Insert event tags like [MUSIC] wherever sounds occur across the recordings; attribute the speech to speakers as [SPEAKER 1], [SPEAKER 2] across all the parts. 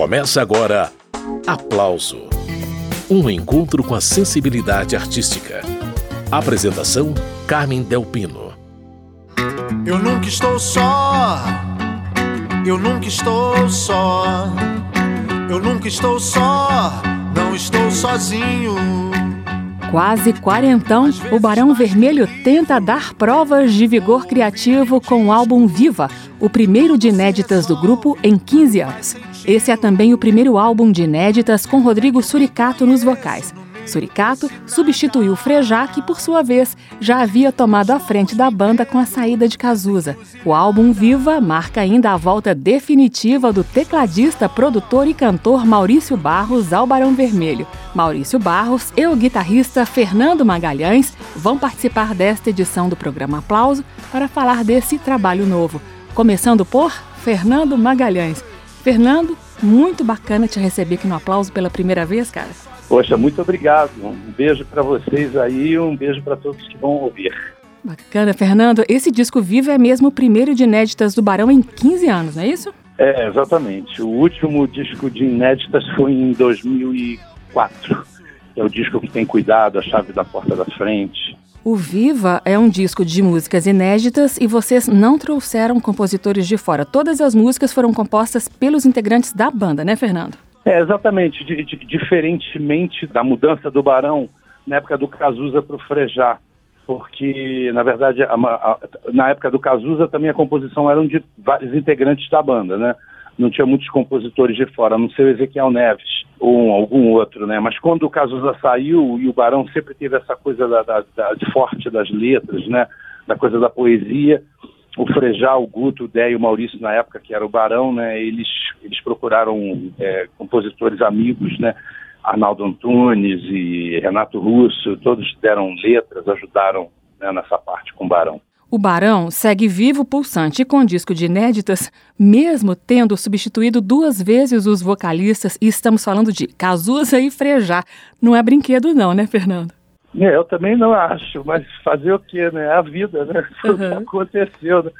[SPEAKER 1] Começa agora Aplauso um encontro com a sensibilidade artística. Apresentação: Carmen Delpino.
[SPEAKER 2] Eu nunca estou só. Eu nunca estou só. Eu nunca estou só. Não estou sozinho.
[SPEAKER 3] Quase quarentão, o Barão Vermelho tenta dar provas de vigor criativo com o álbum Viva, o primeiro de inéditas do grupo em 15 anos. Esse é também o primeiro álbum de inéditas com Rodrigo Suricato nos vocais. Suricato substituiu Frejá, que por sua vez já havia tomado a frente da banda com a saída de Cazuza. O álbum Viva marca ainda a volta definitiva do tecladista, produtor e cantor Maurício Barros ao Barão Vermelho. Maurício Barros e o guitarrista Fernando Magalhães vão participar desta edição do programa Aplauso para falar desse trabalho novo. Começando por Fernando Magalhães. Fernando, muito bacana te receber aqui no Aplauso pela primeira vez, cara.
[SPEAKER 4] Poxa, muito obrigado. Um beijo para vocês aí e um beijo para todos que vão ouvir.
[SPEAKER 3] Bacana, Fernando. Esse disco vivo é mesmo o primeiro de inéditas do Barão em 15 anos, não é isso?
[SPEAKER 4] É, exatamente. O último disco de inéditas foi em 2004. É o disco que tem cuidado, a chave da porta da frente.
[SPEAKER 3] O Viva é um disco de músicas inéditas e vocês não trouxeram compositores de fora. Todas as músicas foram compostas pelos integrantes da banda, né, Fernando?
[SPEAKER 4] É, exatamente. D diferentemente da mudança do Barão na época do Cazuza para o Frejá. Porque, na verdade, a, a, na época do Cazuza também a composição era de vários integrantes da banda, né? Não tinha muitos compositores de fora, a não ser o Ezequiel Neves ou algum outro, né? Mas quando o Cazuza saiu e o Barão sempre teve essa coisa da, da, da forte das letras, né? Da coisa da poesia, o Frejá, o Guto, o Dé e o Maurício na época que era o Barão, né? Eles eles procuraram é, compositores amigos, né? Arnaldo Antunes e Renato Russo, todos deram letras, ajudaram né, nessa parte com o Barão.
[SPEAKER 3] O Barão segue vivo, pulsante e com disco de inéditas, mesmo tendo substituído duas vezes os vocalistas, e estamos falando de Cazuza e Frejá. Não é brinquedo não, né, Fernando?
[SPEAKER 4] É, eu também não acho, mas fazer o quê, né? É a vida, né? [LAUGHS] Foi uhum. o que aconteceu, né?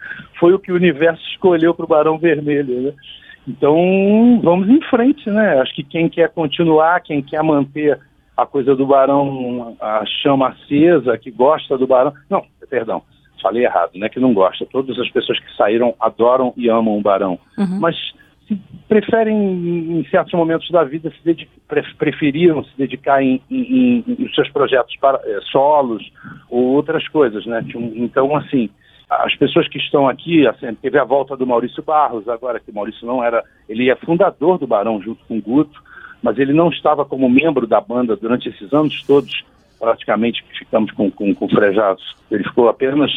[SPEAKER 4] Foi o que o universo escolheu para o Barão Vermelho, né? Então, vamos em frente, né? Acho que quem quer continuar, quem quer manter a coisa do Barão, a chama acesa, que gosta do Barão... Não, perdão, falei errado, né? Que não gosta. Todas as pessoas que saíram adoram e amam o Barão. Uhum. Mas preferem, em certos momentos da vida, se dedicar, preferiram se dedicar em, em, em, em seus projetos para, é, solos ou outras coisas, né? Então, assim, as pessoas que estão aqui, assim, teve a volta do Maurício Barros agora, que o Maurício não era, ele é fundador do Barão junto com o Guto, mas ele não estava como membro da banda durante esses anos todos, praticamente que ficamos com, com, com frejados. Ele ficou apenas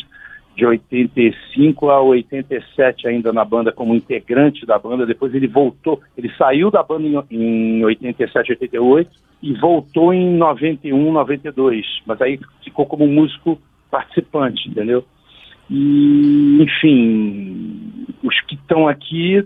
[SPEAKER 4] de 85 a 87 ainda na banda como integrante da banda. Depois ele voltou, ele saiu da banda em, em 87, 88 e voltou em 91, 92. Mas aí ficou como músico participante, entendeu? E, enfim, os que estão aqui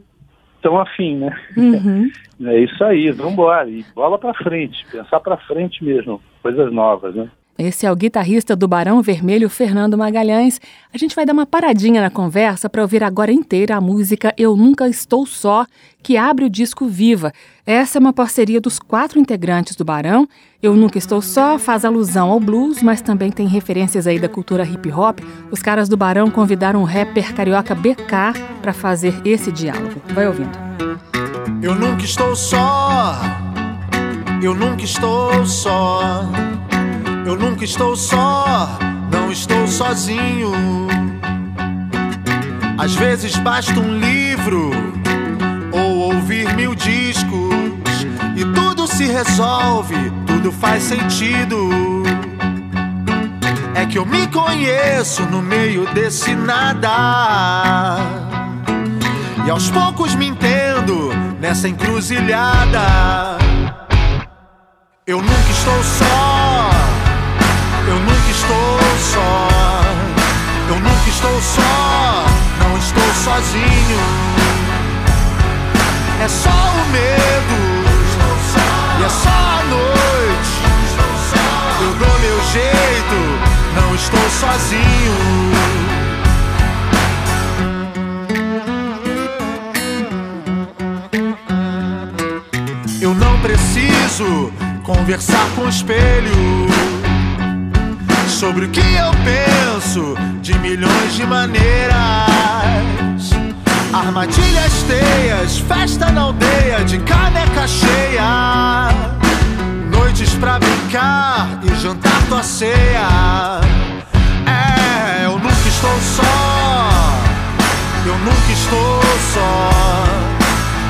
[SPEAKER 4] estão afim, né? Uhum. [LAUGHS] É isso aí, vamos embora. E bola para frente, pensar para frente mesmo, coisas novas, né?
[SPEAKER 3] Esse é o guitarrista do Barão Vermelho, Fernando Magalhães. A gente vai dar uma paradinha na conversa para ouvir agora inteira a música Eu Nunca Estou Só, que abre o disco Viva. Essa é uma parceria dos quatro integrantes do Barão. Eu Nunca Estou Só faz alusão ao blues, mas também tem referências aí da cultura hip hop. Os caras do Barão convidaram o rapper carioca BK para fazer esse diálogo. Vai ouvindo.
[SPEAKER 2] Eu nunca estou só. Eu nunca estou só. Eu nunca estou só, não estou sozinho. Às vezes basta um livro ou ouvir mil discos e tudo se resolve, tudo faz sentido. É que eu me conheço no meio desse nada. E aos poucos me entendo nessa encruzilhada. Eu nunca estou só. Eu nunca estou só. Eu nunca estou só. Não estou sozinho. É só o medo. E é só a noite. Eu dou meu jeito. Não estou sozinho. preciso conversar com o espelho sobre o que eu penso de milhões de maneiras. Armadilhas, teias, festa na aldeia de caneca cheia. Noites pra brincar e jantar tua ceia. É, eu nunca estou só. Eu nunca estou só.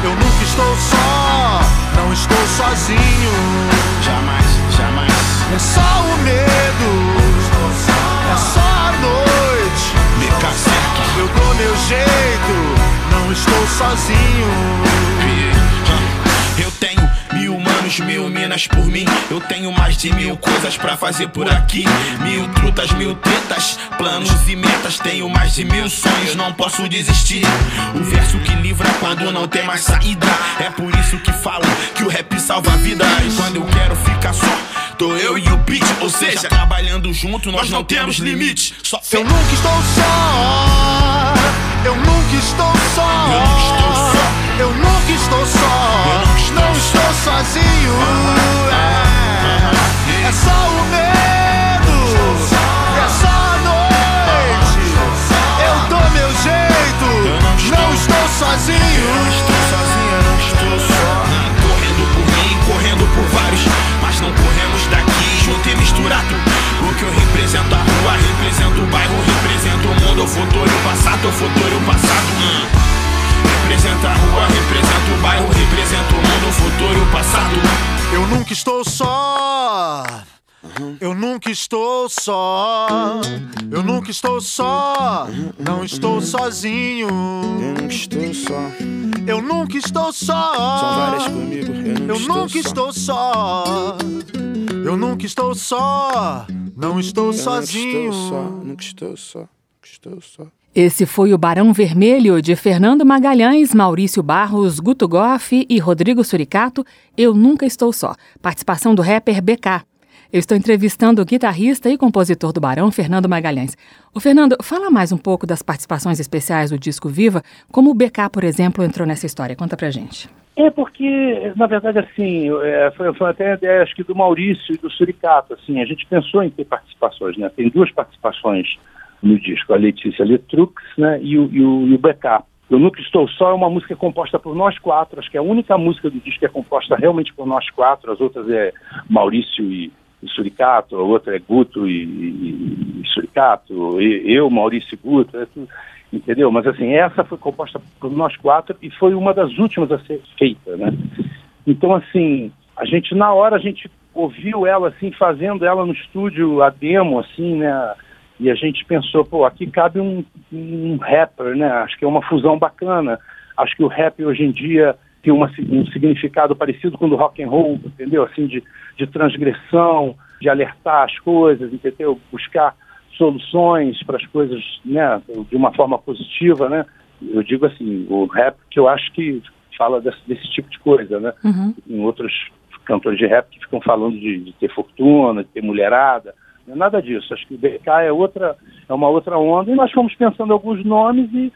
[SPEAKER 2] Eu nunca estou só. Não estou sozinho.
[SPEAKER 5] Jamais, jamais.
[SPEAKER 2] É só o medo. É só a noite. Eu dou meu jeito. Não estou sozinho.
[SPEAKER 5] Eu tenho mil manos, mil minas por mim. Eu tenho mais de mil coisas pra fazer por aqui. Mil trutas, mil tetas, planos e metas. Tenho mais de mil sonhos, não posso desistir. O verso que livra quando não tem mais saída. É por isso que falam que o rap salva vidas. Quando eu quero ficar só. Tô eu e o beat, ou seja, trabalhando junto, nós não temos limite. Só
[SPEAKER 2] Eu nunca estou só. Eu nunca estou só.
[SPEAKER 5] Eu nunca estou só.
[SPEAKER 2] Eu nunca estou só. Não estou sozinho. É, é só o medo. É só a noite. Eu dou meu jeito.
[SPEAKER 5] Não estou-
[SPEAKER 2] sozinho.
[SPEAKER 5] Não estou sozinho, eu não estou só. Correndo por mim, correndo por vários, mas não corremos daqui junto e misturado. O que eu represento a rua, represento o bairro, represento o mundo, o futuro e o passado, o futuro e o passado. Hum. Representa a rua, representa o bairro, representa o mundo, o futuro e o passado.
[SPEAKER 2] Eu nunca estou só. Eu nunca estou só. Eu nunca estou só. Não estou sozinho.
[SPEAKER 5] Eu nunca estou só.
[SPEAKER 2] Eu nunca estou só.
[SPEAKER 5] São várias comigo, eu nunca estou só.
[SPEAKER 2] Eu nunca estou só. Não estou sozinho.
[SPEAKER 5] nunca estou só, nunca estou só, nunca estou só.
[SPEAKER 3] Esse foi o Barão Vermelho de Fernando Magalhães, Maurício Barros, Guto Goff e Rodrigo Suricato. Eu Nunca Estou Só. Participação do rapper BK. Eu estou entrevistando o guitarrista e compositor do Barão, Fernando Magalhães. O Fernando, fala mais um pouco das participações especiais do disco Viva, como o BK, por exemplo, entrou nessa história. Conta pra gente.
[SPEAKER 4] É porque, na verdade, assim, é, foi, foi até a ideia, acho que do Maurício e do Suricato, assim, a gente pensou em ter participações, né? Tem duas participações no disco, a Letícia Letrux, né, e o, e o, e o. Eu Nunca Estou Só é uma música composta por nós quatro, acho que é a única música do disco que é composta realmente por nós quatro, as outras é Maurício e, e Suricato, a outra é Guto e, e, e Suricato, e, eu, Maurício e Guto, é tudo, entendeu? Mas assim, essa foi composta por nós quatro e foi uma das últimas a ser feita, né? Então assim, a gente na hora a gente ouviu ela assim fazendo ela no estúdio a demo assim, né? E a gente pensou, pô, aqui cabe um, um rapper, né? Acho que é uma fusão bacana. Acho que o rap hoje em dia tem uma, um significado parecido com o do rock and roll, entendeu? Assim de, de transgressão, de alertar as coisas, entendeu? Buscar soluções para as coisas, né? De uma forma positiva, né? Eu digo assim, o rap que eu acho que fala desse, desse tipo de coisa, né?
[SPEAKER 3] Uhum.
[SPEAKER 4] Em outros cantores de rap que ficam falando de, de ter fortuna, de ter mulherada, nada disso. Acho que o BK é outra, é uma outra onda. E nós fomos pensando alguns nomes e,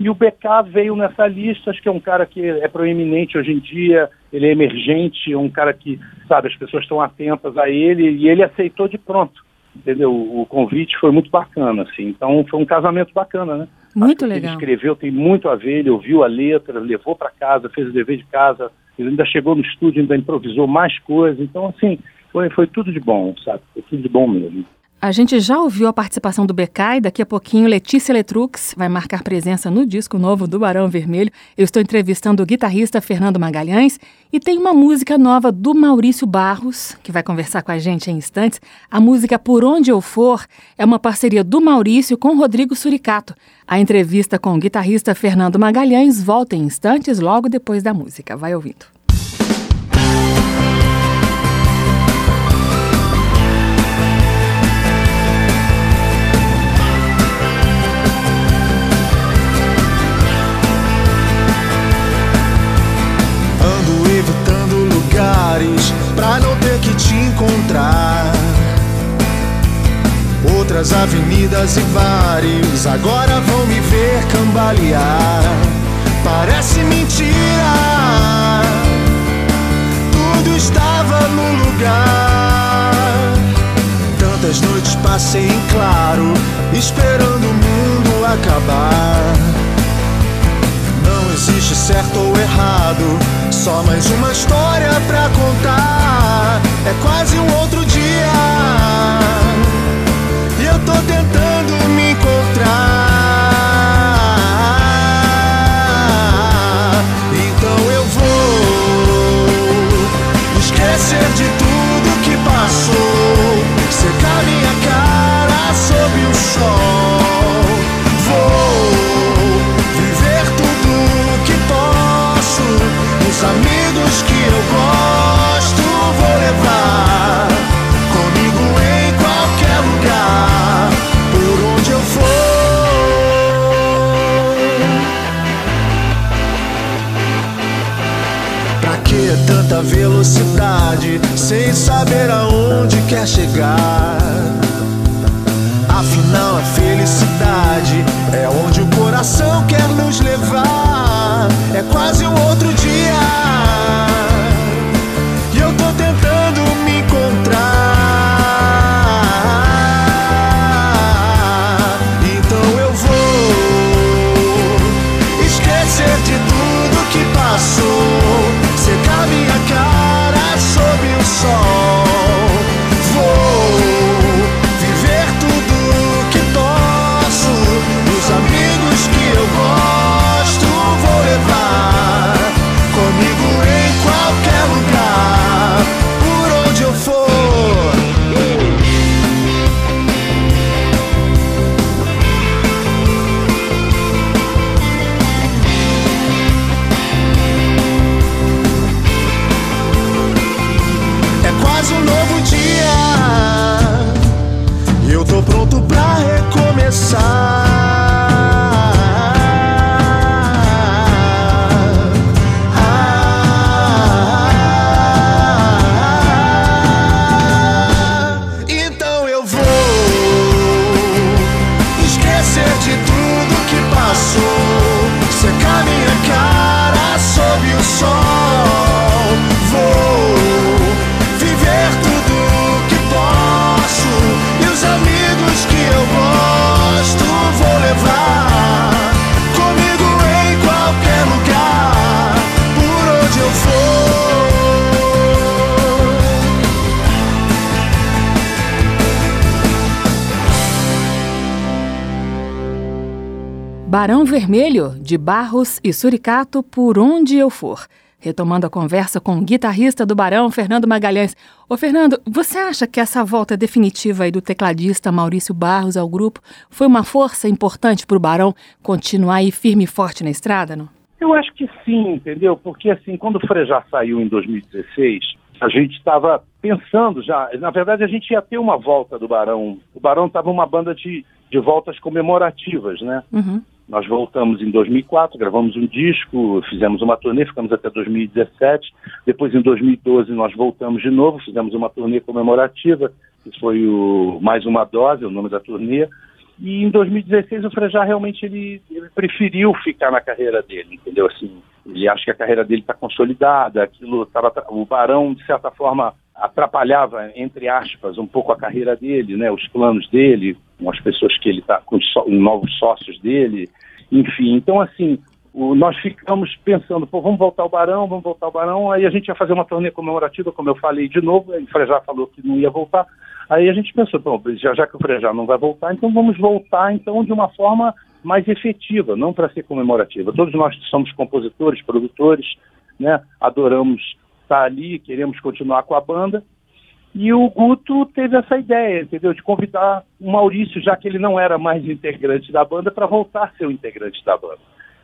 [SPEAKER 4] e o BK veio nessa lista. Acho que é um cara que é proeminente hoje em dia, ele é emergente, é um cara que, sabe, as pessoas estão atentas a ele e ele aceitou de pronto. Entendeu? O convite foi muito bacana, assim. Então foi um casamento bacana, né?
[SPEAKER 3] Muito legal.
[SPEAKER 4] Ele escreveu tem muito a ver, ele ouviu a letra, levou para casa, fez o dever de casa, ele ainda chegou no estúdio, ainda improvisou mais coisas. Então, assim, foi, foi tudo de bom, sabe? Foi tudo de bom mesmo.
[SPEAKER 3] A gente já ouviu a participação do e daqui a pouquinho Letícia Letrux vai marcar presença no disco novo do Barão Vermelho. Eu estou entrevistando o guitarrista Fernando Magalhães e tem uma música nova do Maurício Barros, que vai conversar com a gente em instantes. A música Por Onde Eu For é uma parceria do Maurício com Rodrigo Suricato. A entrevista com o guitarrista Fernando Magalhães volta em instantes logo depois da música. Vai ouvindo.
[SPEAKER 2] outras avenidas e bares agora vão me ver cambalear. Parece mentira, tudo estava no lugar. Tantas noites passei em claro, esperando o mundo acabar. Não existe certo ou errado, só mais uma história pra contar. É quase um outro dia tô tentando me encontrar. esquecer de tudo que passou, secar minha cara sob o sol. Tanta velocidade? sem saber aonde quer chegar. Afinal, a felicidade é onde o coração quer nos levar. É quase um outro dia.
[SPEAKER 3] De Barros e Suricato, por onde eu for. Retomando a conversa com o guitarrista do Barão, Fernando Magalhães. Ô Fernando, você acha que essa volta definitiva aí do tecladista Maurício Barros ao grupo foi uma força importante para o Barão continuar aí firme e forte na estrada, não?
[SPEAKER 4] Eu acho que sim, entendeu? Porque assim, quando o Frejá saiu em 2016, a gente estava pensando já, na verdade a gente ia ter uma volta do Barão. O Barão estava uma banda de, de voltas comemorativas, né? Uhum. Nós voltamos em 2004, gravamos um disco, fizemos uma turnê, ficamos até 2017. Depois, em 2012, nós voltamos de novo, fizemos uma turnê comemorativa, que foi o Mais Uma Dose, o nome da turnê. E em 2016 o Frejá realmente ele, ele, preferiu ficar na carreira dele, entendeu? Assim, ele acha que a carreira dele está consolidada, aquilo tava, o Barão, de certa forma, atrapalhava, entre aspas, um pouco a carreira dele, né, os planos dele, com as pessoas que ele está, com os novos sócios dele, enfim. Então, assim, o, nós ficamos pensando, pô, vamos voltar ao Barão, vamos voltar ao Barão, aí a gente ia fazer uma turnê comemorativa, como eu falei de novo, o Frejá falou que não ia voltar, aí a gente pensou, bom, já, já que o Frejá não vai voltar, então vamos voltar, então, de uma forma mais efetiva, não para ser comemorativa. Todos nós somos compositores, produtores, né, adoramos estar ali, queremos continuar com a banda. E o Guto teve essa ideia, entendeu? De convidar o Maurício, já que ele não era mais integrante da banda, para voltar a ser o integrante da banda.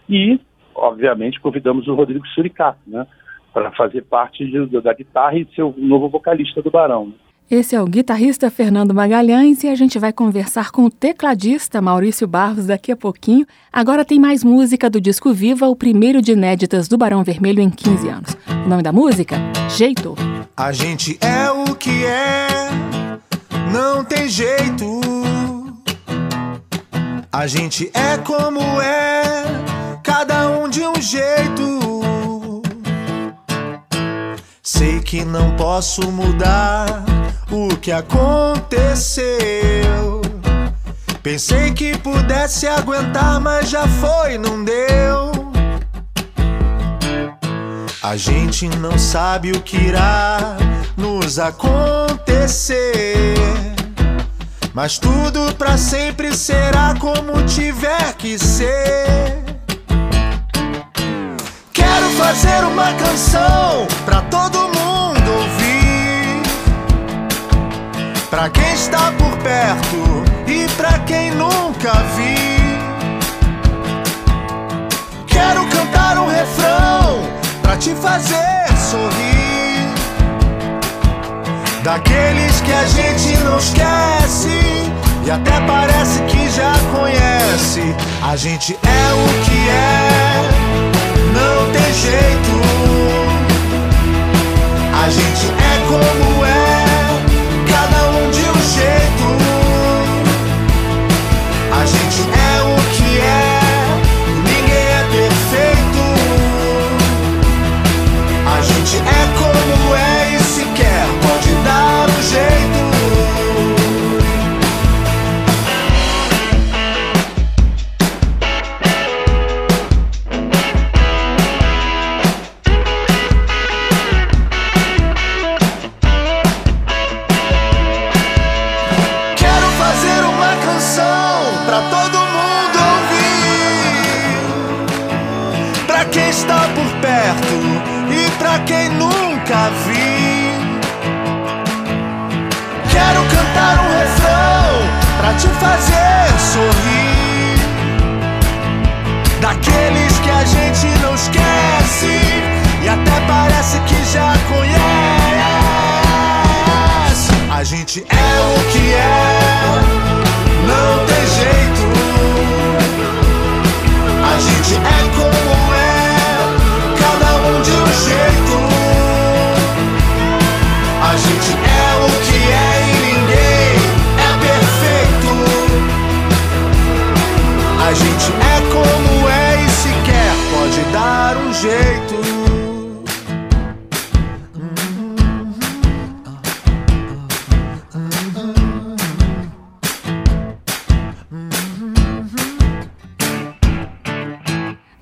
[SPEAKER 4] E, obviamente, convidamos o Rodrigo Suricato, né? Para fazer parte de, da guitarra e ser o novo vocalista do Barão.
[SPEAKER 3] Esse é o guitarrista Fernando Magalhães e a gente vai conversar com o tecladista Maurício Barros daqui a pouquinho. Agora tem mais música do disco Viva, o primeiro de inéditas do Barão Vermelho em 15 anos. O nome da música? Jeito.
[SPEAKER 2] A gente é o que é, não tem jeito. A gente é como é, cada um de um jeito. Sei que não posso mudar o que aconteceu. Pensei que pudesse aguentar, mas já foi, não deu. A gente não sabe o que irá nos acontecer. Mas tudo pra sempre será como tiver que ser. Quero fazer uma canção pra todo Pra quem está por perto e pra quem nunca vi. Quero cantar um refrão pra te fazer sorrir. Daqueles que a gente não esquece e até parece que já conhece. A gente é o que é, não tem jeito. A gente é como é, A gente é o fazer sorrir. Daqueles que a gente não esquece e até parece que já conhece. A gente é o que é, jeito.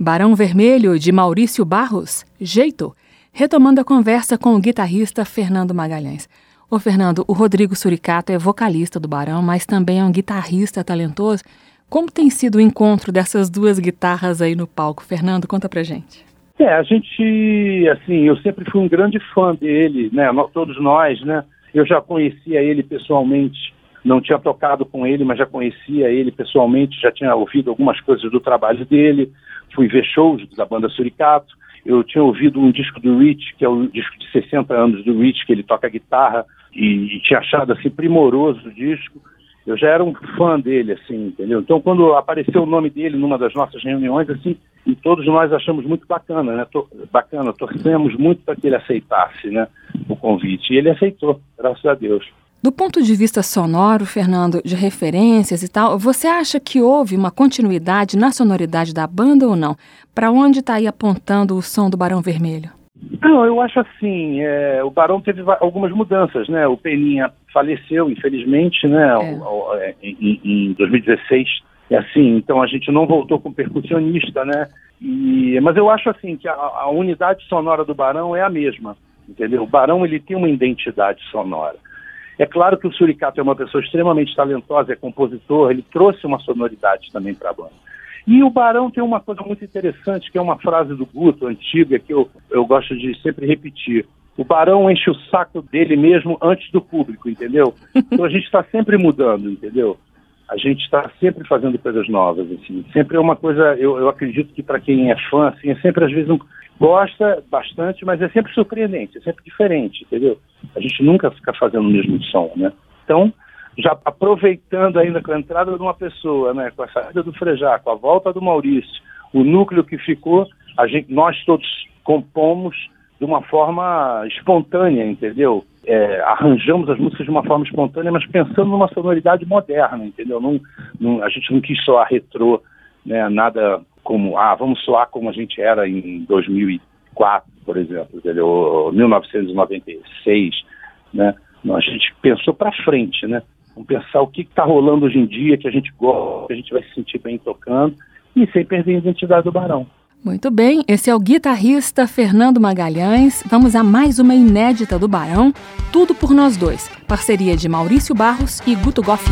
[SPEAKER 3] Barão Vermelho, de Maurício Barros, Jeito, retomando a conversa com o guitarrista Fernando Magalhães. Ô Fernando, o Rodrigo Suricato é vocalista do Barão, mas também é um guitarrista talentoso. Como tem sido o encontro dessas duas guitarras aí no palco? Fernando, conta pra gente.
[SPEAKER 4] É, a gente, assim, eu sempre fui um grande fã dele, né? Nós- Todos nós, né? Eu já conhecia ele pessoalmente, não tinha tocado com ele, mas já conhecia ele pessoalmente, já tinha ouvido algumas coisas do trabalho dele, fui ver shows da banda Suricato. Eu tinha ouvido um disco do Rich, que é o disco de 60 anos do Rich, que ele toca guitarra, e, e tinha achado assim primoroso o disco. Eu já era um fã dele, assim, entendeu? Então, quando apareceu o nome dele numa das nossas reuniões, assim, e todos nós achamos muito bacana, né? Bacana, torcemos muito para que ele aceitasse, né, o convite. E ele aceitou, graças a Deus.
[SPEAKER 3] Do ponto de vista sonoro, Fernando, de referências e tal, você acha que houve uma continuidade na sonoridade da banda ou não? Para onde está aí apontando o som do Barão Vermelho?
[SPEAKER 4] Não, eu acho assim, é, o Barão teve algumas mudanças, né? O Peninha faleceu, infelizmente, né? ao- ao- é, em, em 2016. É assim, então a gente não voltou com percussionista, né? E, mas eu acho assim que a, a unidade sonora do Barão é a mesma, entendeu? O Barão ele tem uma identidade sonora. É claro que o Suricato é uma pessoa extremamente talentosa, é compositor, ele trouxe uma sonoridade também para a banda. E o Barão tem uma coisa muito interessante, que é uma frase do Guto, antiga, que eu, eu gosto de sempre repetir. O Barão enche o saco dele mesmo antes do público, entendeu? Então a gente está sempre mudando, entendeu? A gente está sempre fazendo coisas novas, assim. Sempre é uma coisa, eu, eu acredito que para quem é fã, assim, é sempre às vezes um, gosta bastante, mas é sempre surpreendente, é sempre diferente, entendeu? A gente nunca fica fazendo o mesmo som, né? Então, já aproveitando ainda com a entrada de uma pessoa, né, com a saída do Frejá, com a volta do Maurício, o núcleo que ficou, a gente, nós todos compomos de uma forma espontânea, entendeu? É, arranjamos as músicas de uma forma espontânea, mas pensando numa sonoridade moderna, entendeu? Não, não, a gente não quis soar retrô, né, nada como, ah, vamos soar como a gente era em 2004, por exemplo, entendeu? Ou 1996, né? A gente pensou para frente, né? Vamos pensar o que está rolando hoje em dia, que a gente gosta, que a gente vai se sentir bem tocando, e sem perder a identidade do Barão.
[SPEAKER 3] Muito bem, esse é o guitarrista Fernando Magalhães. Vamos a mais uma inédita do Barão, Tudo por Nós Dois, parceria de Maurício Barros e Guto Goffi.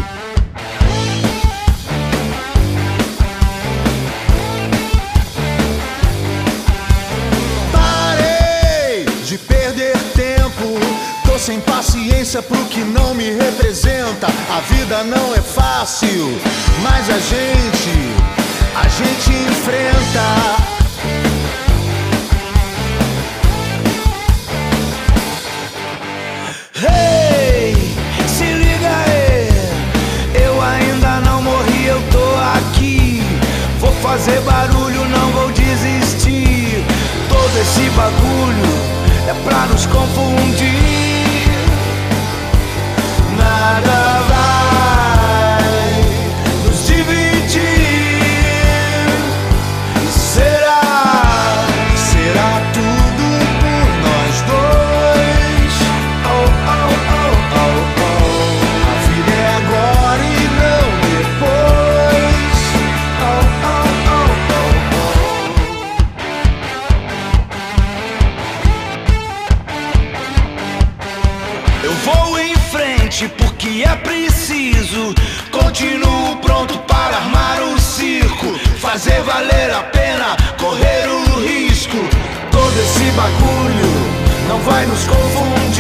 [SPEAKER 2] Parei de perder tempo, tô sem paciência pro que não me representa. A vida não é fácil, mas a gente, a gente enfrenta. Fazer barulho, não vou desistir. Todo esse bagulho é pra nos confundir. Fazer valer a pena, correr o risco. Todo esse bagulho não vai nos confundir.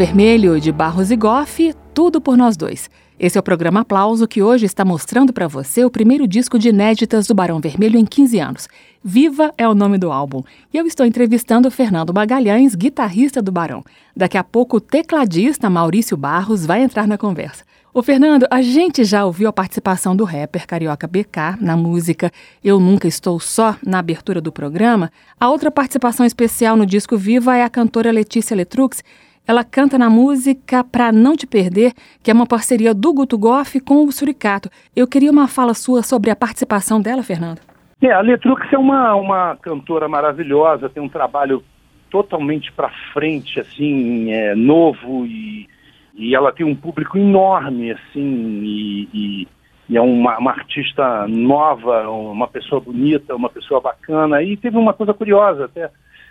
[SPEAKER 3] Vermelho de Barros e Goff, tudo por nós dois. Esse é o programa Aplauso que hoje está mostrando para você o primeiro disco de inéditas do Barão Vermelho em 15 anos. Viva é o nome do álbum. E eu estou entrevistando Fernando Magalhães, guitarrista do Barão. Daqui a pouco o tecladista Maurício Barros vai entrar na conversa. Ô Fernando, a gente já ouviu a participação do rapper carioca BK na música Eu Nunca Estou Só, na abertura do programa. A outra participação especial no disco Viva é a cantora Letícia Letrux. Ela canta na música Pra Não Te Perder, que é uma parceria do Guto Goff com o Suricato. Eu queria uma fala sua sobre a participação dela, Fernando.
[SPEAKER 4] É, a Letrux é uma, uma cantora maravilhosa, tem um trabalho totalmente para frente, assim, é, novo e, e ela tem um público enorme, assim, e, e, e é uma, uma artista nova, uma pessoa bonita, uma pessoa bacana. E teve uma coisa curiosa até.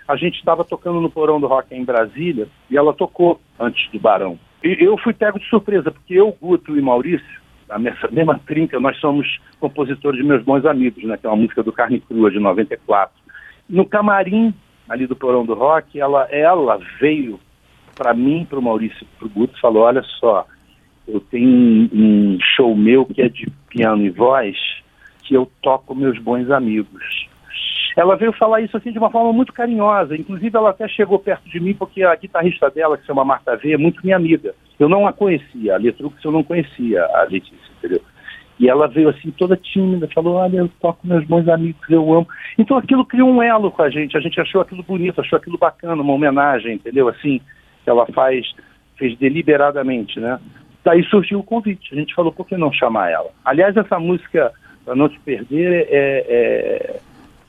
[SPEAKER 4] A gente estava tocando no Porão do Rock em Brasília e ela tocou antes do Barão. E eu fui pego de surpresa, porque eu, Guto e Maurício, a mesma, [LAUGHS] mesma trinca, nós somos compositores de Meus Bons Amigos, né, que é uma música do Carne Crua, de 94. No camarim, ali do Porão do Rock, ela, ela veio para mim, para o Maurício e para o Guto, falou, olha só, eu tenho um, um show meu que é de piano e voz, que eu toco Meus Bons Amigos. Ela veio falar isso assim de uma forma muito carinhosa. Inclusive, ela até chegou perto de mim, porque a guitarrista dela, que se chama Marta V, é muito minha amiga. Eu não a conhecia, a Letrux eu não conhecia, a Letícia, entendeu? E ela veio assim toda tímida, falou, olha, eu toco meus bons amigos, eu amo. Então aquilo criou um elo com a gente, a gente achou aquilo bonito, achou aquilo bacana, uma homenagem, entendeu? Assim, que ela faz, fez deliberadamente, né? Daí surgiu o convite, a gente falou, por que não chamar ela? Aliás, essa música, Pra Não Te Perder, é, é,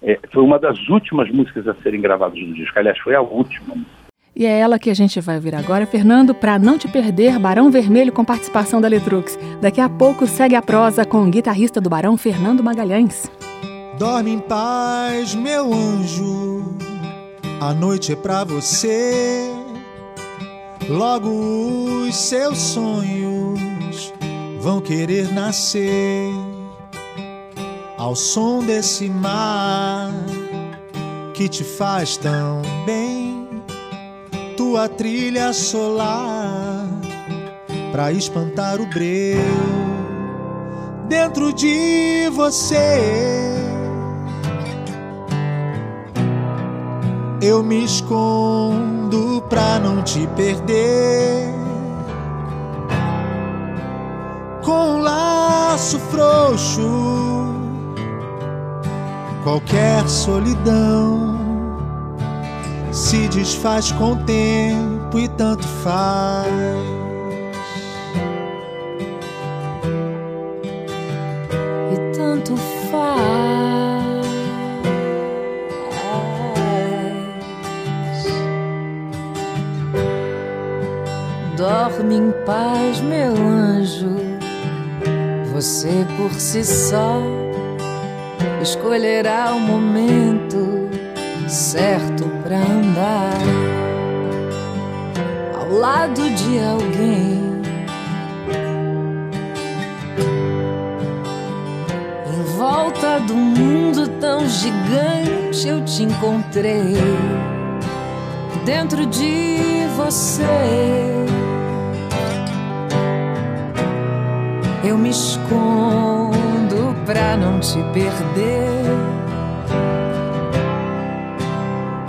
[SPEAKER 4] é, foi uma das últimas músicas a serem gravadas no disco, aliás, foi a última
[SPEAKER 3] e é ela que a gente vai ouvir agora, Fernando, para não te perder, Barão Vermelho com participação da Letrux. Daqui a pouco segue a prosa com o guitarrista do Barão, Fernando Magalhães.
[SPEAKER 2] Dorme em paz, meu anjo. A noite é pra você. Logo os seus sonhos vão querer nascer ao som desse mar que te faz tão bem tua trilha solar para espantar o breu dentro de você. Eu me escondo pra não te perder. Com um laço frouxo, qualquer solidão se desfaz com o tempo e tanto faz.
[SPEAKER 6] E tanto faz. Dorme em paz, meu anjo. Você por si só escolherá o momento certo pra andar ao lado de alguém. Em volta do mundo tão gigante eu te encontrei dentro de você. Eu me escondo pra não te perder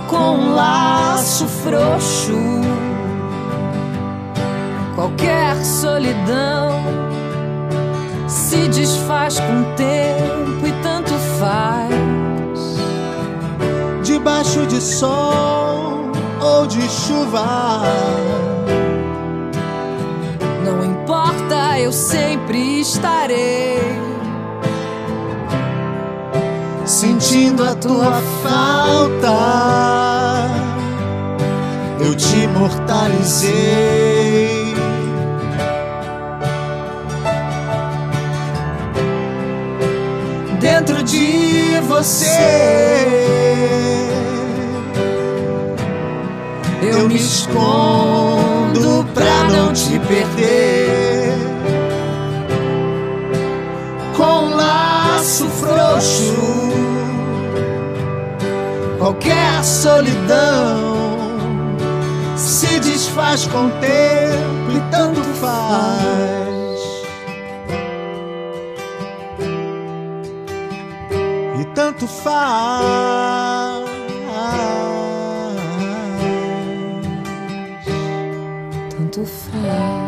[SPEAKER 6] com um laço frouxo. Qualquer solidão se desfaz com o tempo e tanto faz.
[SPEAKER 2] Debaixo de sol ou de chuva.
[SPEAKER 6] Não importa, eu sempre estarei
[SPEAKER 2] sentindo a tua falta. Eu te imortalizei. Dentro de você, eu me escondo pra não te perder. Com laço frouxo qualquer solidão se desfaz com o tempo e tanto faz. E tanto faz.
[SPEAKER 6] Tanto faz.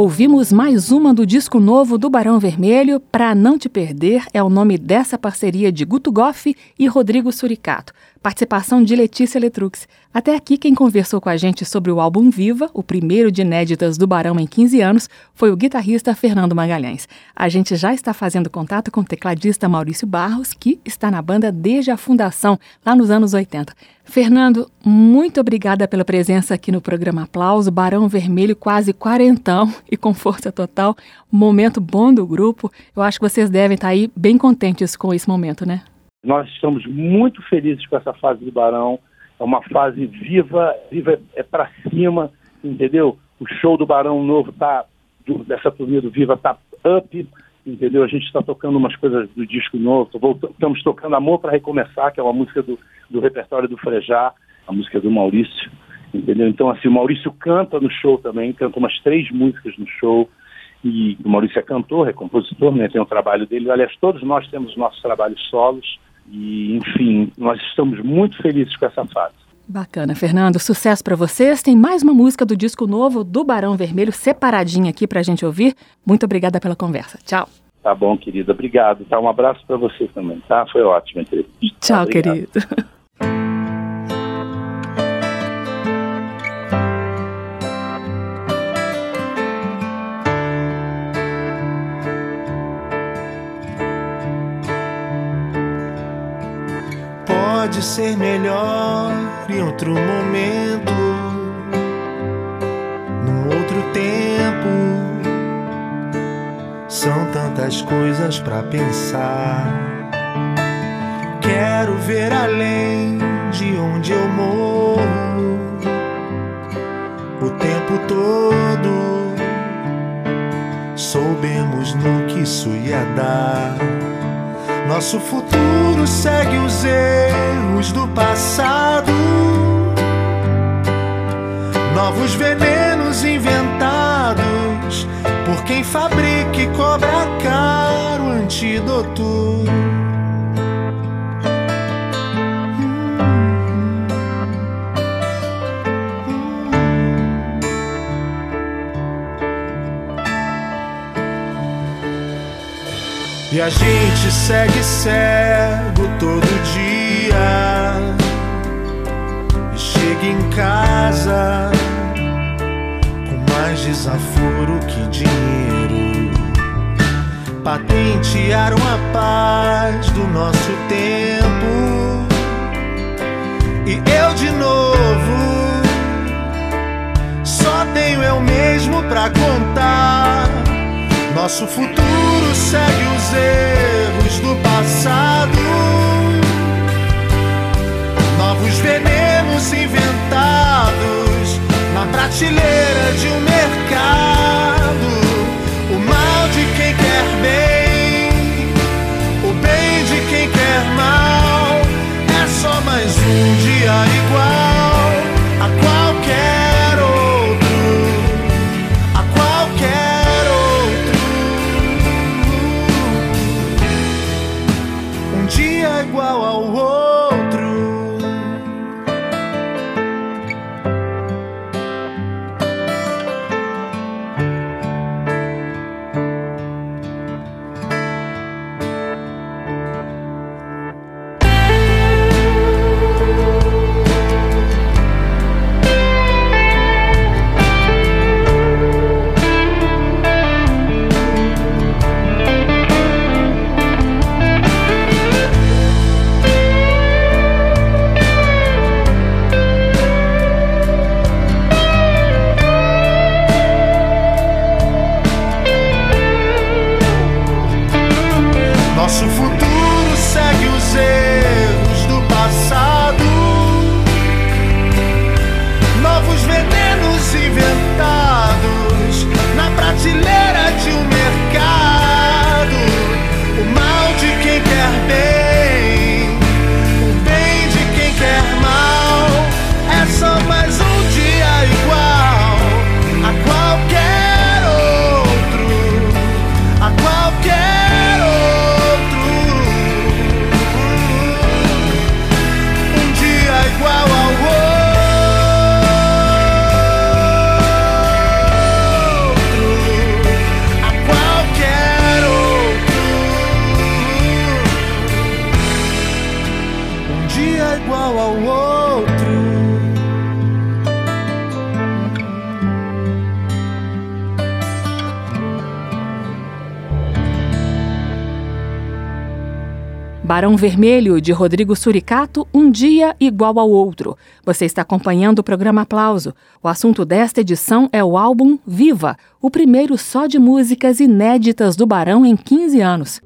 [SPEAKER 3] Ouvimos mais uma do disco novo do Barão Vermelho, Pra Não Te Perder, é o nome dessa parceria de Guto Goff e Rodrigo Suricato. Participação de Letícia Letrux. Até aqui, quem conversou com a gente sobre o álbum Viva, o primeiro de inéditas do Barão em 15 anos, foi o guitarrista Fernando Magalhães. A gente já está fazendo contato com o tecladista Maurício Barros, que está na banda desde a fundação, lá nos anos 80. Fernando, muito obrigada pela presença aqui no programa Aplauso. Barão Vermelho, quase quarentão [LAUGHS] e com força total. Momento bom do grupo. Eu acho que vocês devem estar aí bem contentes com esse momento, né?
[SPEAKER 4] Nós estamos muito felizes com essa fase do Barão. É uma fase viva, viva é para cima, entendeu? O show do Barão Novo tá, dessa turnê do Viva tá up entendeu? A gente está tocando umas coisas do disco novo, estamos tocando Amor para Recomeçar, que é uma música do, do repertório do Frejá, a música do Maurício, entendeu? Então, assim, o Maurício canta no show também, canta umas três músicas no show, e o Maurício é cantor, é compositor, né? tem o trabalho dele, aliás, todos nós temos nossos trabalhos solos, e, enfim, nós estamos muito felizes com essa fase.
[SPEAKER 3] Bacana, Fernando. Sucesso para vocês. Tem mais uma música do disco novo do Barão Vermelho separadinha aqui para a gente ouvir. Muito obrigada pela conversa. Tchau.
[SPEAKER 4] Tá bom, querida. Obrigado. Tá, um abraço para você também, tá? Foi ótimo a entrevista.
[SPEAKER 3] Tchau, tá, querido. [LAUGHS]
[SPEAKER 2] Pode ser melhor em outro momento, num outro tempo. São tantas coisas para pensar. Quero ver além de onde eu morro o tempo todo. Soubemos no que isso ia dar. Nosso futuro segue os erros do passado. Novos venenos inventados por quem fabrica e cobra caro antídoto. E a gente segue cego todo dia. E chega em casa com mais desaforo que dinheiro. Patentearam a paz do nosso tempo. E eu de novo só tenho eu mesmo pra contar nosso futuro segue os erros do passado. Novos venenos inventados na prateleira de um mercado. O mal de quem quer bem,
[SPEAKER 3] Barão Vermelho, de Rodrigo Suricato, Um Dia Igual ao Outro. Você está acompanhando o programa Aplauso. O assunto desta edição é o álbum Viva, o primeiro só de músicas inéditas do Barão em 15 anos.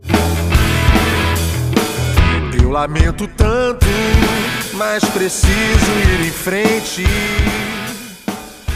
[SPEAKER 2] Eu lamento tanto, mas preciso ir em frente.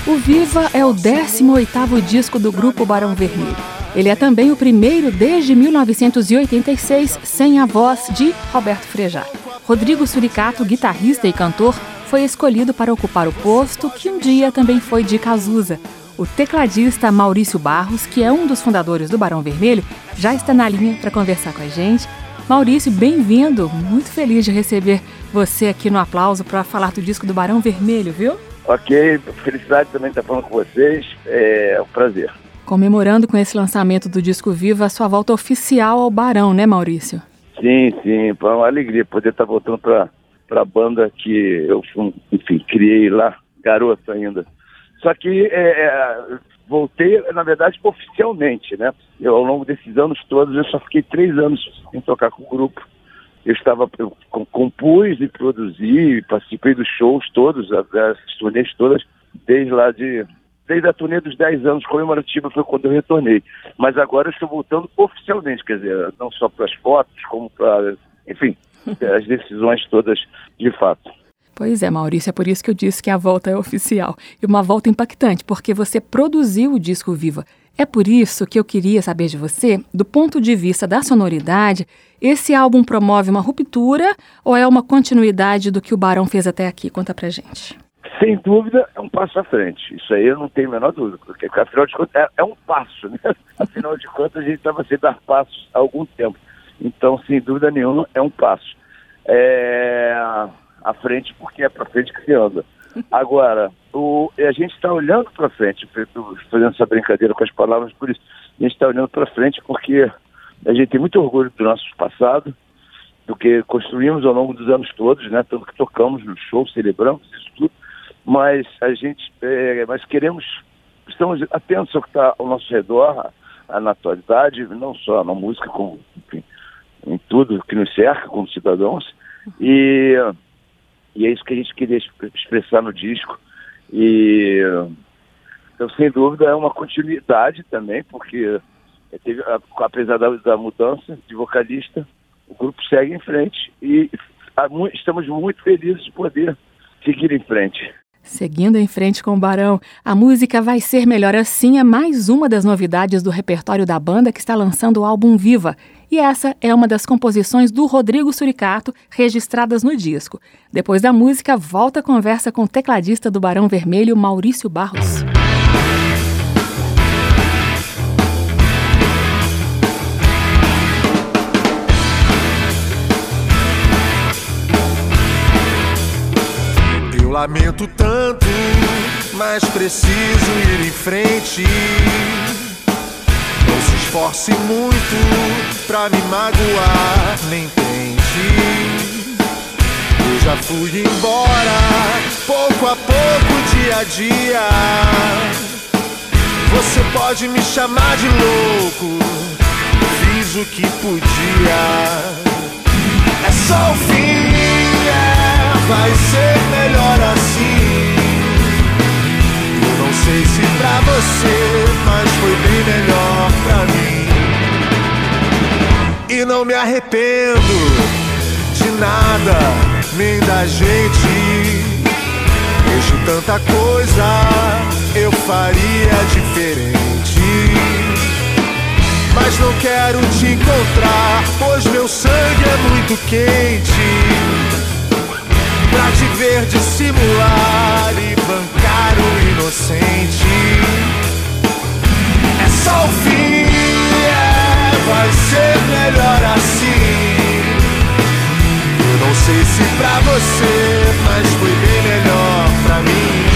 [SPEAKER 3] O Viva é o 18º disco do grupo Barão Vermelho. Ele é também o primeiro desde 1986 sem a voz de Roberto Frejá. Rodrigo Suricato, guitarrista e cantor, foi escolhido para ocupar o posto que um dia também foi de Cazuza. O tecladista Maurício Barros, que é um dos fundadores do Barão Vermelho, já está na linha para conversar com a gente. Maurício, bem-vindo! Muito feliz de receber você aqui no aplauso para falar do disco do Barão Vermelho, viu?
[SPEAKER 7] Ok, felicidade também estar falando com vocês, é um prazer.
[SPEAKER 3] Comemorando com esse lançamento do disco Viva a sua volta oficial ao Barão, né, Maurício?
[SPEAKER 7] Sim, sim, foi uma alegria poder estar voltando para a banda que eu, enfim, criei lá, garoto ainda. Só que é, é, voltei, na verdade, oficialmente, né? Eu, ao longo desses anos todos, eu só fiquei três anos sem tocar com o grupo. Eu estava, eu compus e produzi, participei dos shows todos, das turnês todas, desde lá de desde a turnê dos 10 anos comemorativa foi quando eu retornei. Mas agora eu estou voltando oficialmente, quer dizer, não só para as fotos, como para, enfim, [LAUGHS] as decisões todas de fato.
[SPEAKER 3] Pois é, Maurício, é por isso que eu disse que a volta é oficial. E uma volta impactante, porque você produziu o disco Viva. É por isso que eu queria saber de você, do ponto de vista da sonoridade, esse álbum promove uma ruptura ou é uma continuidade do que o Barão fez até aqui? Conta pra gente.
[SPEAKER 7] Sem dúvida, é um passo à frente. Isso aí eu não tenho a menor dúvida, porque afinal de contas é, é um passo, né? [LAUGHS] Afinal de contas, a gente estava sem dar passos há algum tempo. Então, sem dúvida nenhuma, é um passo. É... À frente, porque é para frente que se anda. Agora, o... a gente está olhando para frente, fazendo essa brincadeira com as palavras, por isso, a gente está olhando para frente porque a gente tem muito orgulho do nosso passado, do que construímos ao longo dos anos todos, né? Tanto que tocamos no show, celebramos isso tudo mas a gente, é, mas queremos, estamos atentos ao que está ao nosso redor, na atualidade, não só na música, como enfim, em tudo que nos cerca como cidadãos, e, e é isso que a gente queria expressar no disco. E então, sem dúvida, é uma continuidade também, porque teve, apesar da, da mudança de vocalista, o grupo segue em frente e estamos muito felizes de poder seguir em frente.
[SPEAKER 3] Seguindo em frente com o Barão, a música Vai Ser Melhor Assim é mais uma das novidades do repertório da banda que está lançando o álbum Viva. E essa é uma das composições do Rodrigo Suricato registradas no disco. Depois da música, volta a conversa com o tecladista do Barão Vermelho, Maurício Barros.
[SPEAKER 2] Lamento tanto, mas preciso ir em frente. Não se esforce muito pra me magoar, nem tente. Eu já fui embora, pouco a pouco, dia a dia. Você pode me chamar de louco, fiz o que podia. É só o fim, é, vai ser melhor assim. Eu não sei se pra você, mas foi bem melhor pra mim. E não me arrependo de nada, nem da gente. Vejo tanta coisa, eu faria diferente. Mas não quero te encontrar, pois meu sangue é muito quente pra te ver dissimular e bancar o inocente. É só o fim, é, vai ser melhor assim. Eu não sei se pra você, mas foi bem melhor pra mim.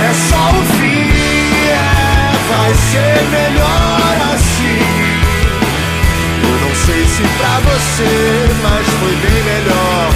[SPEAKER 2] É só o fim, é, vai ser melhor assim. Eu não sei se pra você, mas foi bem melhor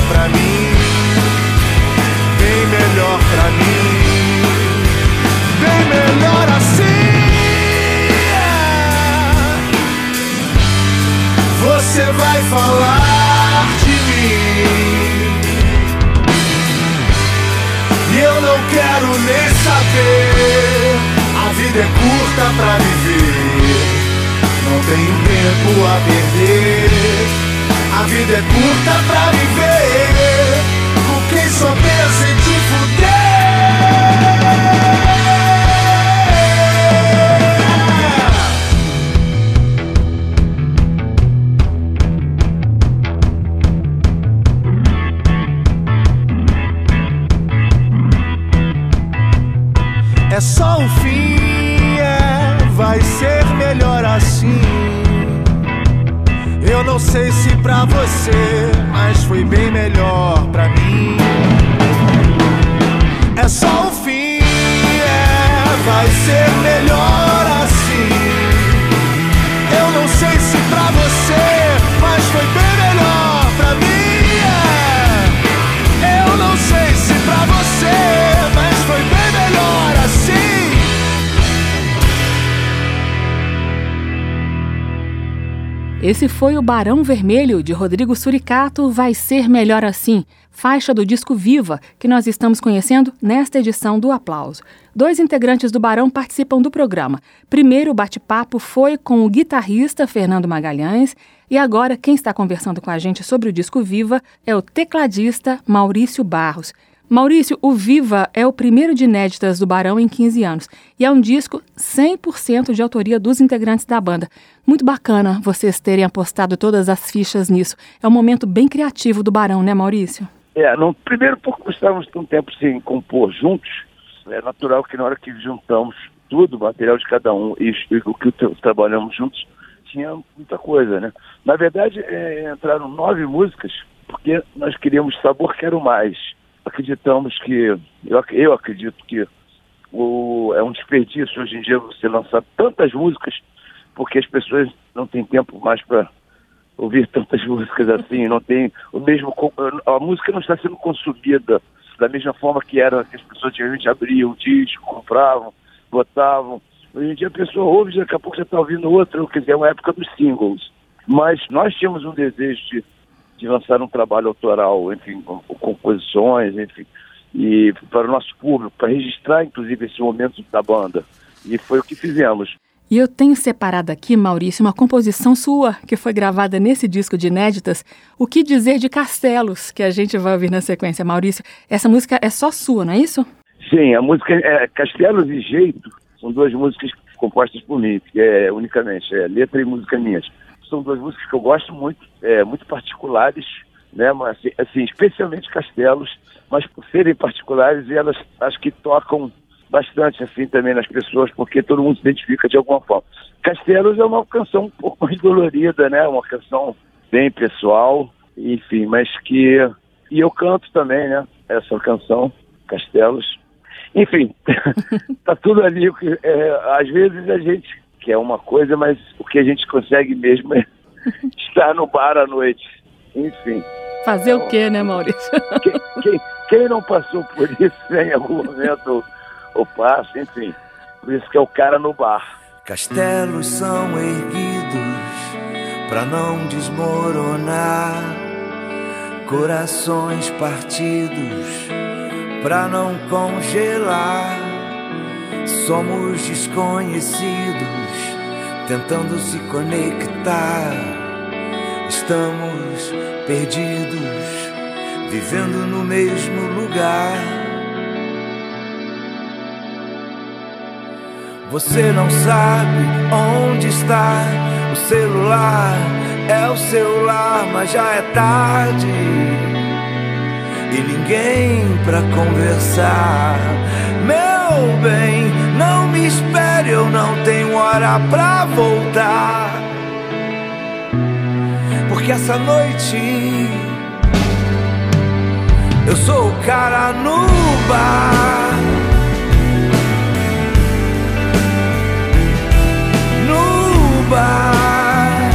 [SPEAKER 8] foi o
[SPEAKER 3] Barão Vermelho, de Rodrigo Suricato, Vai Ser Melhor Assim, faixa do disco Viva, que nós estamos conhecendo nesta edição do Aplauso. Dois integrantes do Barão participam do programa. Primeiro, o bate-papo foi com o guitarrista Fernando Magalhães, e agora quem está conversando com a gente sobre o disco Viva é o tecladista Maurício Barros. Maurício, o Viva é o primeiro de inéditas do Barão em 15 anos e é um disco 100% de autoria dos integrantes da banda. Muito bacana vocês terem apostado todas as fichas nisso. É um momento bem criativo do Barão, né, Maurício?
[SPEAKER 7] É, não, primeiro porque estávamos um tempo sem compor juntos, é natural que na hora que juntamos tudo, o material de cada um e, e o que trabalhamos juntos, tinha muita coisa, né? Na verdade, é, entraram nove músicas porque nós queríamos sabor quero mais acreditamos que, eu, eu acredito que o, é um desperdício hoje em dia você lançar tantas músicas, porque as pessoas não têm tempo mais para ouvir tantas [LAUGHS] músicas assim, não tem o mesmo a música não está sendo consumida da mesma forma que era que as pessoas antigamente abriam o disco, compravam, botavam. Hoje em dia a pessoa ouve daqui a pouco já está ouvindo outra, quer dizer, é uma época dos singles. Mas nós tínhamos um desejo de de lançar um trabalho autoral, enfim, com, com composições, enfim, e para o nosso público, para registrar inclusive esse momento da banda. E foi o que fizemos.
[SPEAKER 3] E eu tenho separado aqui, Maurício, uma composição sua que foi gravada nesse disco de inéditas. O que dizer de Castelos, que a gente vai ouvir na sequência, Maurício? Essa música é só sua, não é isso?
[SPEAKER 7] Sim, a música é Castelos e Jeito são duas músicas compostas por mim, é unicamente, é letra e música minhas são duas músicas que eu gosto muito, é, muito particulares, né? Mas, assim, assim, especialmente Castelos, mas por serem particulares, elas acho que tocam bastante assim também nas pessoas, porque todo mundo se identifica de alguma forma. Castelos é uma canção um pouco mais dolorida, né? Uma canção bem pessoal, enfim, mas que e eu canto também, né? Essa canção, Castelos. Enfim, [LAUGHS] tá tudo ali. É, às vezes a gente que é uma coisa, mas o que a gente consegue mesmo é [LAUGHS] estar no bar à noite. Enfim.
[SPEAKER 3] Fazer então, o quê, né, Maurício? [LAUGHS]
[SPEAKER 7] Quem, quem, quem, não passou por isso em algum momento ou passa, enfim. Por isso que é o cara no bar.
[SPEAKER 8] Castelos são erguidos para não desmoronar, corações partidos para não congelar. Somos desconhecidos tentando se conectar. Estamos perdidos, vivendo no mesmo lugar. Você não sabe onde está o celular. É o celular, mas já é tarde. E ninguém pra conversar. Meu bem, não me espere, eu não tenho hora pra voltar. Porque essa noite eu sou o cara no bar. No bar.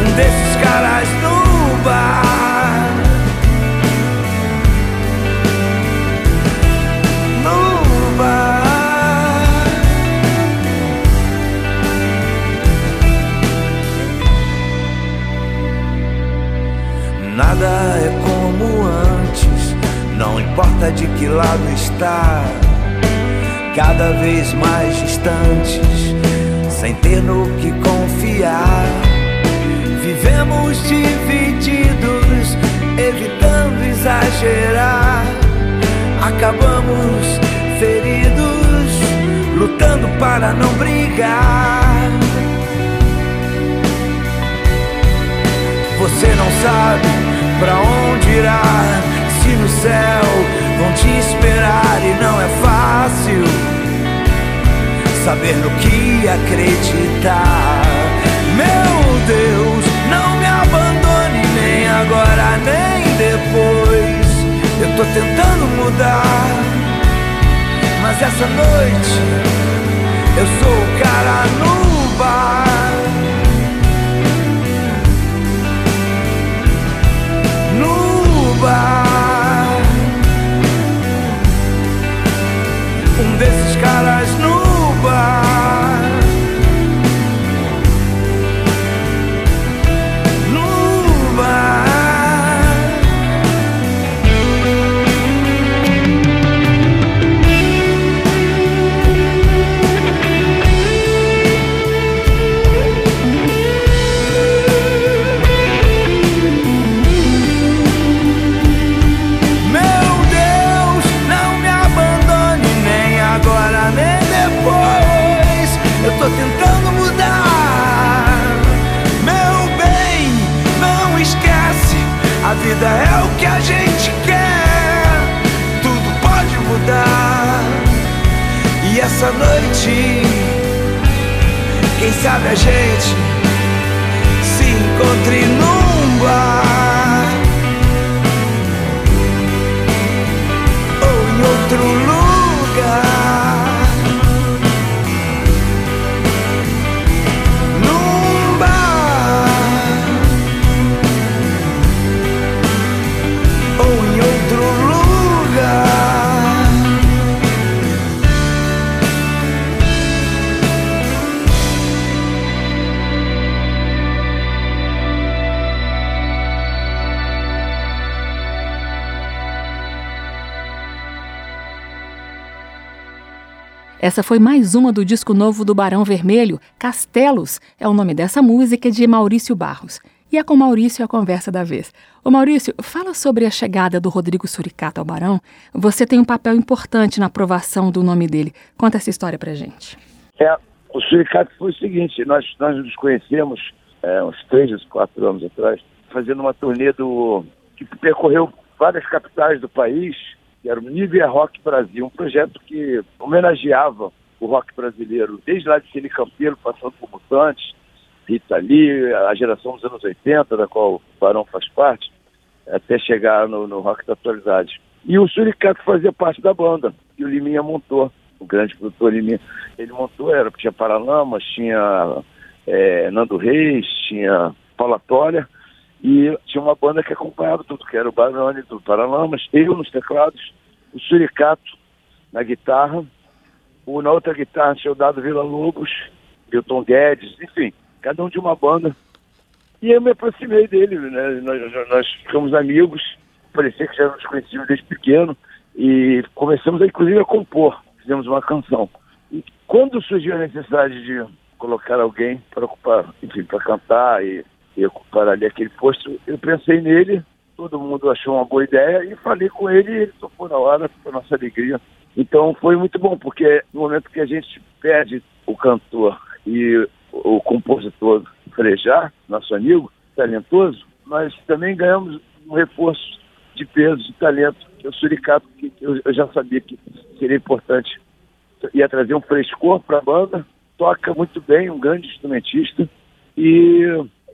[SPEAKER 8] Um desses caras no bar. Está, cada vez mais distantes, sem ter no que confiar. Vivemos divididos, evitando exagerar, acabamos feridos, lutando para não brigar. Você não sabe Pra onde irá? Se no céu vão te esperar e não é fácil saber no que acreditar. Meu Deus, não me abandone nem agora nem depois. Eu tô tentando mudar, mas essa noite eu sou o cara no bar. No bar. Um desses caras no Essa
[SPEAKER 3] foi mais uma do disco novo do Barão Vermelho, Castelos, é o nome dessa música de Maurício Barros. E é com Maurício a conversa da vez. Ô Maurício, fala sobre a chegada do Rodrigo Suricato ao Barão. Você tem um papel importante na aprovação do nome dele. Conta essa história pra gente.
[SPEAKER 7] É, o Suricato foi o seguinte, nós, nós nos conhecemos é, uns três, quatro anos atrás, fazendo uma turnê do, que percorreu várias capitais do país, que era o Nivea Rock Brasil, um projeto que homenageava o rock brasileiro, desde lá de Cine Campeiro, passando por Mutantes, Rita Lee, a geração dos anos 80, da qual o Barão faz parte, até chegar no, no rock da atualidade. E o Suricato fazia parte da banda, que o Liminha montou, o grande produtor Liminha. Ele montou, era, tinha Paralamas, tinha é, Nando Reis, tinha Paula Toller, e tinha uma banda que acompanhava tudo, que era o Barone do Paralamas, eu nos teclados, o Suricato na guitarra, o, na outra guitarra tinha o Dado Vila Lobos, Milton Guedes, enfim, cada um de uma banda. E eu me aproximei dele, né? Nós, nós ficamos amigos, parecia que já nos conhecíamos desde pequeno, e começamos, a, inclusive, a compor, fizemos uma canção. E quando surgiu a necessidade de colocar alguém para ocupar, enfim, para cantar e, ocupar ali aquele posto, eu pensei nele, todo mundo achou uma boa ideia e falei com ele e ele topou na hora, para nossa alegria. Então foi muito bom, porque no momento que a gente perde o cantor e o compositor Frejá, nosso amigo, talentoso, nós também ganhamos um reforço de peso, de talento, que é o Suricato, que eu, eu já sabia que seria importante. Ia trazer um frescor para a banda, toca muito bem, um grande instrumentista e,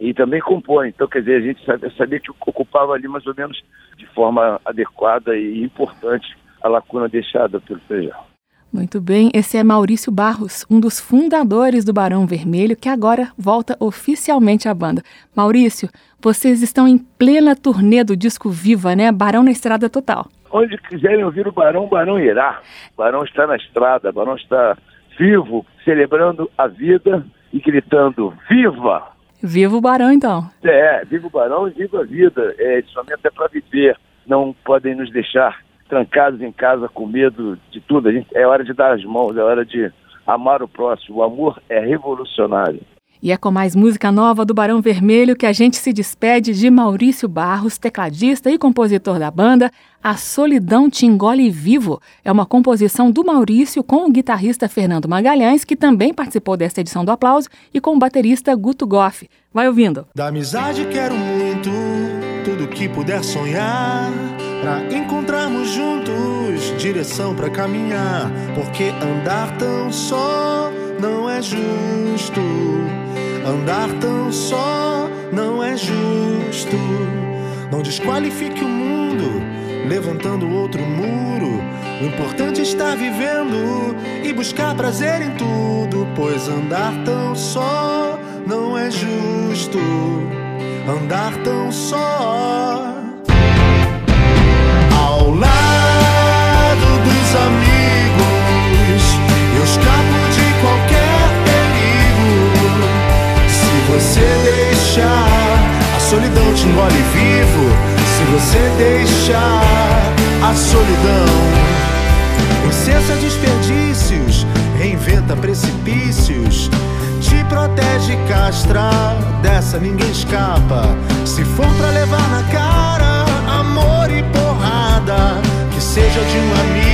[SPEAKER 7] e também compõe. Então, quer dizer, a gente sabia, sabia que ocupava ali mais ou menos de forma adequada e importante a lacuna deixada pelo Feijão.
[SPEAKER 3] Muito bem, esse é Maurício Barros, um dos fundadores do Barão Vermelho, que agora volta oficialmente à banda. Maurício, vocês estão em plena turnê do disco Viva, né? Barão na estrada total.
[SPEAKER 7] Onde quiserem ouvir o Barão, o Barão irá. O Barão está na estrada, o Barão está vivo, celebrando a vida e gritando Viva!
[SPEAKER 3] Viva o Barão, então.
[SPEAKER 7] É, viva o Barão e viva a vida. É, esse momento é para viver. Não podem nos deixar trancados em casa com medo de tudo. Gente, é hora de dar as mãos, é hora de amar o próximo. O amor é revolucionário.
[SPEAKER 3] E é com mais música nova do Barão Vermelho que a gente se despede de Maurício Barros, tecladista e compositor da banda. A Solidão Te Engole Vivo é uma composição do Maurício com o guitarrista Fernando Magalhães, que também participou desta edição do Aplauso, e com o baterista Guto Goff. Vai ouvindo.
[SPEAKER 2] Da amizade quero muito, tudo que puder sonhar, pra encontrarmos juntos direção pra caminhar, porque andar tão só não é justo. Andar tão só não é justo. Não desqualifique o mundo levantando outro muro. O importante é estar vivendo e buscar prazer em tudo, pois andar tão só não é justo. Andar tão só ao lado dos amigos, eu escapo você deixar a solidão te engole vivo. Se você deixar a solidão, incessa desperdícios, reinventa precipícios, te protege castra, dessa ninguém escapa. Se for pra levar na cara amor e porrada, que seja de um amigo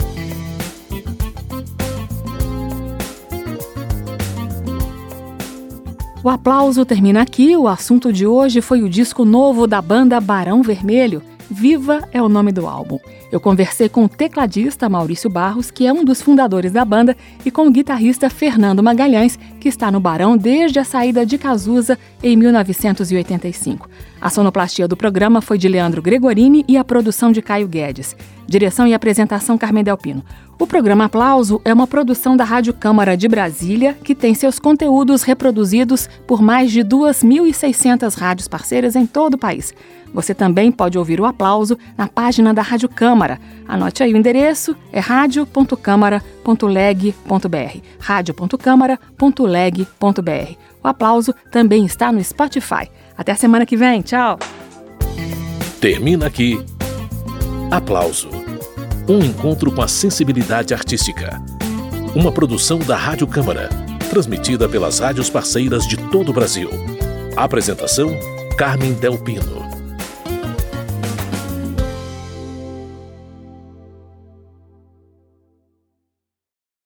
[SPEAKER 3] O aplauso termina aqui. O assunto de hoje foi o disco novo da banda Barão Vermelho. Viva é o nome do álbum. Eu conversei com o tecladista Maurício Barros, que é um dos fundadores da banda, e com o guitarrista Fernando Magalhães, que está no Barão desde a saída de Cazuza em 1985. A sonoplastia do programa foi de Leandro Gregorini e a produção de Caio Guedes. Direção e apresentação Carmen Delpino. O programa Aplauso é uma produção da Rádio Câmara de Brasília, que tem seus conteúdos reproduzidos por mais de 2.600 rádios parceiras em todo o país. Você também pode ouvir o aplauso na página da Rádio Câmara. Anote aí o endereço, é radio.câmara.leg.br. radio.câmara.leg.br. O aplauso também está no Spotify. Até a semana que vem. Tchau.
[SPEAKER 1] Termina aqui. Aplauso. Um encontro com a sensibilidade artística. Uma produção da Rádio Câmara, transmitida pelas rádios parceiras de todo o Brasil. Apresentação: Carmen Del Pino.